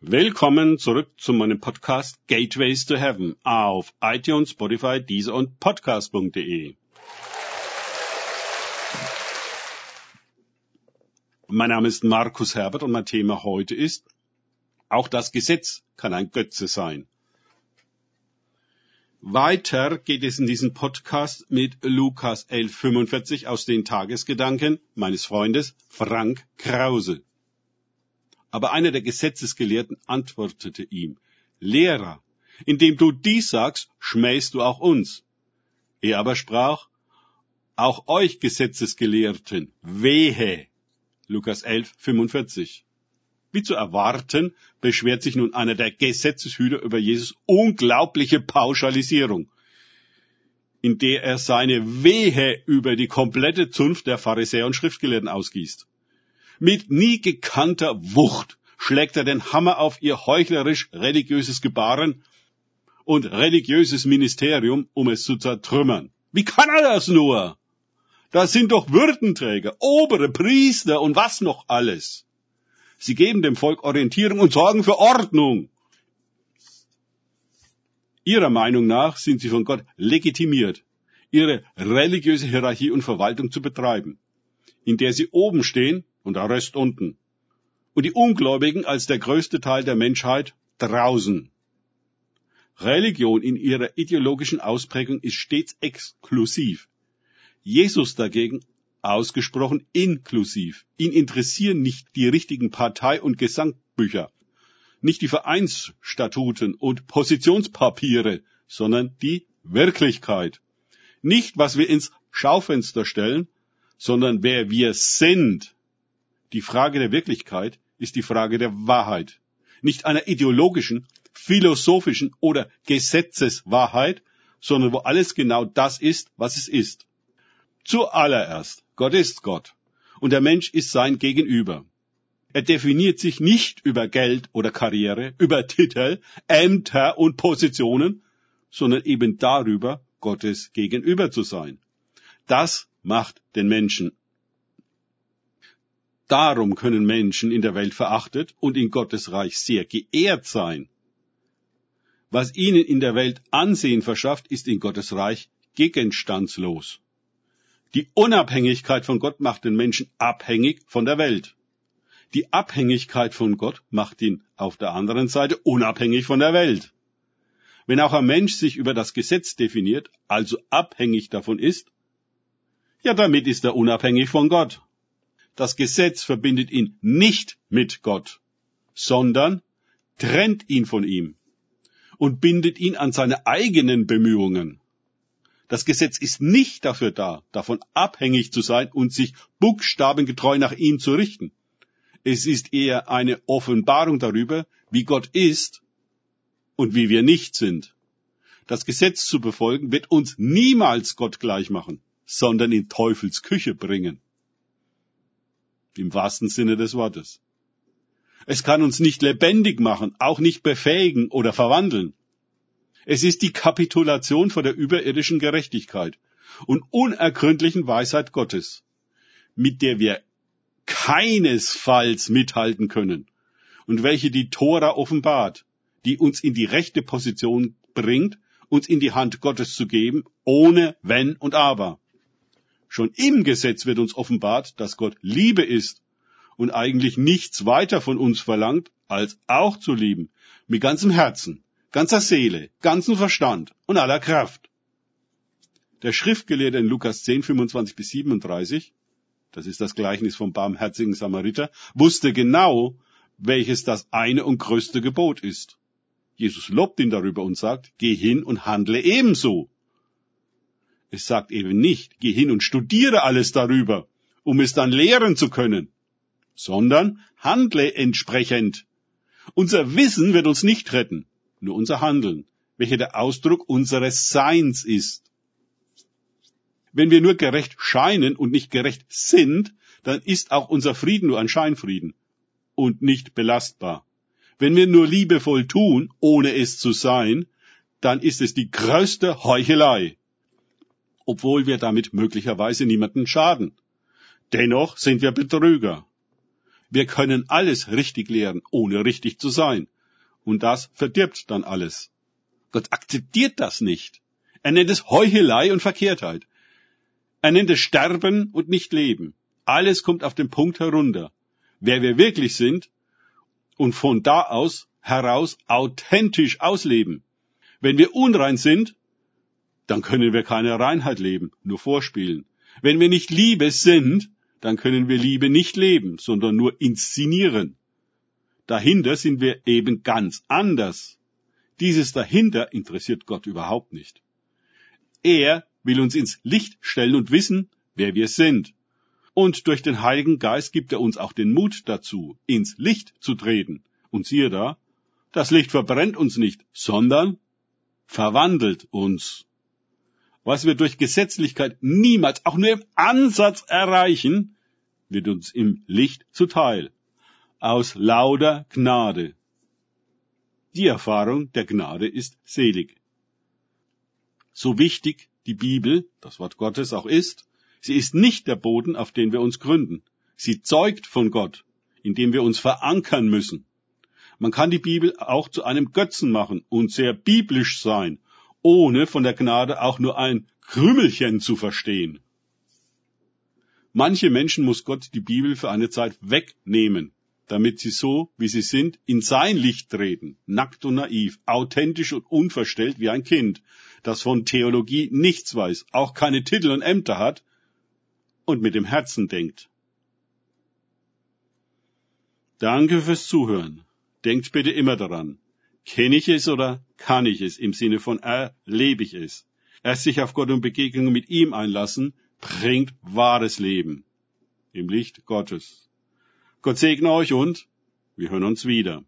Willkommen zurück zu meinem Podcast Gateways to Heaven auf iTunes, Spotify, Deezer und Podcast.de. Mein Name ist Markus Herbert und mein Thema heute ist, auch das Gesetz kann ein Götze sein. Weiter geht es in diesem Podcast mit Lukas 11.45 aus den Tagesgedanken meines Freundes Frank Krause. Aber einer der Gesetzesgelehrten antwortete ihm, Lehrer, indem du dies sagst, schmähst du auch uns. Er aber sprach, auch euch Gesetzesgelehrten, wehe. Lukas 11, 45. Wie zu erwarten, beschwert sich nun einer der Gesetzeshüter über Jesus unglaubliche Pauschalisierung, in der er seine Wehe über die komplette Zunft der Pharisäer und Schriftgelehrten ausgießt. Mit nie gekannter Wucht schlägt er den Hammer auf ihr heuchlerisch religiöses Gebaren und religiöses Ministerium, um es zu zertrümmern. Wie kann er das nur? Das sind doch Würdenträger, obere Priester und was noch alles. Sie geben dem Volk Orientierung und sorgen für Ordnung. Ihrer Meinung nach sind sie von Gott legitimiert, ihre religiöse Hierarchie und Verwaltung zu betreiben, in der sie oben stehen und der Rest unten. Und die Ungläubigen als der größte Teil der Menschheit draußen. Religion in ihrer ideologischen Ausprägung ist stets exklusiv. Jesus dagegen ausgesprochen inklusiv. Ihn interessieren nicht die richtigen Partei- und Gesangbücher, nicht die Vereinsstatuten und Positionspapiere, sondern die Wirklichkeit. Nicht, was wir ins Schaufenster stellen, sondern wer wir sind. Die Frage der Wirklichkeit ist die Frage der Wahrheit. Nicht einer ideologischen, philosophischen oder Gesetzeswahrheit, sondern wo alles genau das ist, was es ist. Zuallererst, Gott ist Gott und der Mensch ist sein Gegenüber. Er definiert sich nicht über Geld oder Karriere, über Titel, Ämter und Positionen, sondern eben darüber, Gottes Gegenüber zu sein. Das macht den Menschen Darum können Menschen in der Welt verachtet und in Gottes Reich sehr geehrt sein. Was ihnen in der Welt Ansehen verschafft, ist in Gottes Reich gegenstandslos. Die Unabhängigkeit von Gott macht den Menschen abhängig von der Welt. Die Abhängigkeit von Gott macht ihn auf der anderen Seite unabhängig von der Welt. Wenn auch ein Mensch sich über das Gesetz definiert, also abhängig davon ist, ja damit ist er unabhängig von Gott. Das Gesetz verbindet ihn nicht mit Gott, sondern trennt ihn von ihm und bindet ihn an seine eigenen Bemühungen. Das Gesetz ist nicht dafür da, davon abhängig zu sein und sich buchstabengetreu nach ihm zu richten. Es ist eher eine Offenbarung darüber, wie Gott ist und wie wir nicht sind. Das Gesetz zu befolgen wird uns niemals Gott gleich machen, sondern in Teufels Küche bringen im wahrsten Sinne des Wortes. Es kann uns nicht lebendig machen, auch nicht befähigen oder verwandeln. Es ist die Kapitulation vor der überirdischen Gerechtigkeit und unergründlichen Weisheit Gottes, mit der wir keinesfalls mithalten können und welche die Tora offenbart, die uns in die rechte Position bringt, uns in die Hand Gottes zu geben, ohne Wenn und Aber. Schon im Gesetz wird uns offenbart, dass Gott Liebe ist und eigentlich nichts weiter von uns verlangt, als auch zu lieben, mit ganzem Herzen, ganzer Seele, ganzem Verstand und aller Kraft. Der Schriftgelehrte in Lukas 10, 25 bis 37, das ist das Gleichnis vom barmherzigen Samariter, wusste genau, welches das eine und größte Gebot ist. Jesus lobt ihn darüber und sagt, geh hin und handle ebenso. Es sagt eben nicht, geh hin und studiere alles darüber, um es dann lehren zu können, sondern handle entsprechend. Unser Wissen wird uns nicht retten, nur unser Handeln, welcher der Ausdruck unseres Seins ist. Wenn wir nur gerecht scheinen und nicht gerecht sind, dann ist auch unser Frieden nur ein Scheinfrieden und nicht belastbar. Wenn wir nur liebevoll tun, ohne es zu sein, dann ist es die größte Heuchelei obwohl wir damit möglicherweise niemanden schaden. Dennoch sind wir Betrüger. Wir können alles richtig lehren, ohne richtig zu sein. Und das verdirbt dann alles. Gott akzeptiert das nicht. Er nennt es Heuchelei und Verkehrtheit. Er nennt es Sterben und nicht Leben. Alles kommt auf den Punkt herunter. Wer wir wirklich sind und von da aus heraus authentisch ausleben. Wenn wir unrein sind, dann können wir keine Reinheit leben, nur vorspielen. Wenn wir nicht Liebe sind, dann können wir Liebe nicht leben, sondern nur inszenieren. Dahinter sind wir eben ganz anders. Dieses dahinter interessiert Gott überhaupt nicht. Er will uns ins Licht stellen und wissen, wer wir sind. Und durch den Heiligen Geist gibt er uns auch den Mut dazu, ins Licht zu treten. Und siehe da, das Licht verbrennt uns nicht, sondern verwandelt uns. Was wir durch Gesetzlichkeit niemals, auch nur im Ansatz erreichen, wird uns im Licht zuteil. Aus lauter Gnade. Die Erfahrung der Gnade ist selig. So wichtig die Bibel, das Wort Gottes auch ist, sie ist nicht der Boden, auf den wir uns gründen. Sie zeugt von Gott, in dem wir uns verankern müssen. Man kann die Bibel auch zu einem Götzen machen und sehr biblisch sein ohne von der Gnade auch nur ein Krümelchen zu verstehen. Manche Menschen muss Gott die Bibel für eine Zeit wegnehmen, damit sie so, wie sie sind, in sein Licht treten, nackt und naiv, authentisch und unverstellt wie ein Kind, das von Theologie nichts weiß, auch keine Titel und Ämter hat und mit dem Herzen denkt. Danke fürs Zuhören. Denkt bitte immer daran. Kenne ich es oder kann ich es im Sinne von erlebe ich es? Erst sich auf Gott und Begegnungen mit ihm einlassen, bringt wahres Leben im Licht Gottes. Gott segne euch und wir hören uns wieder.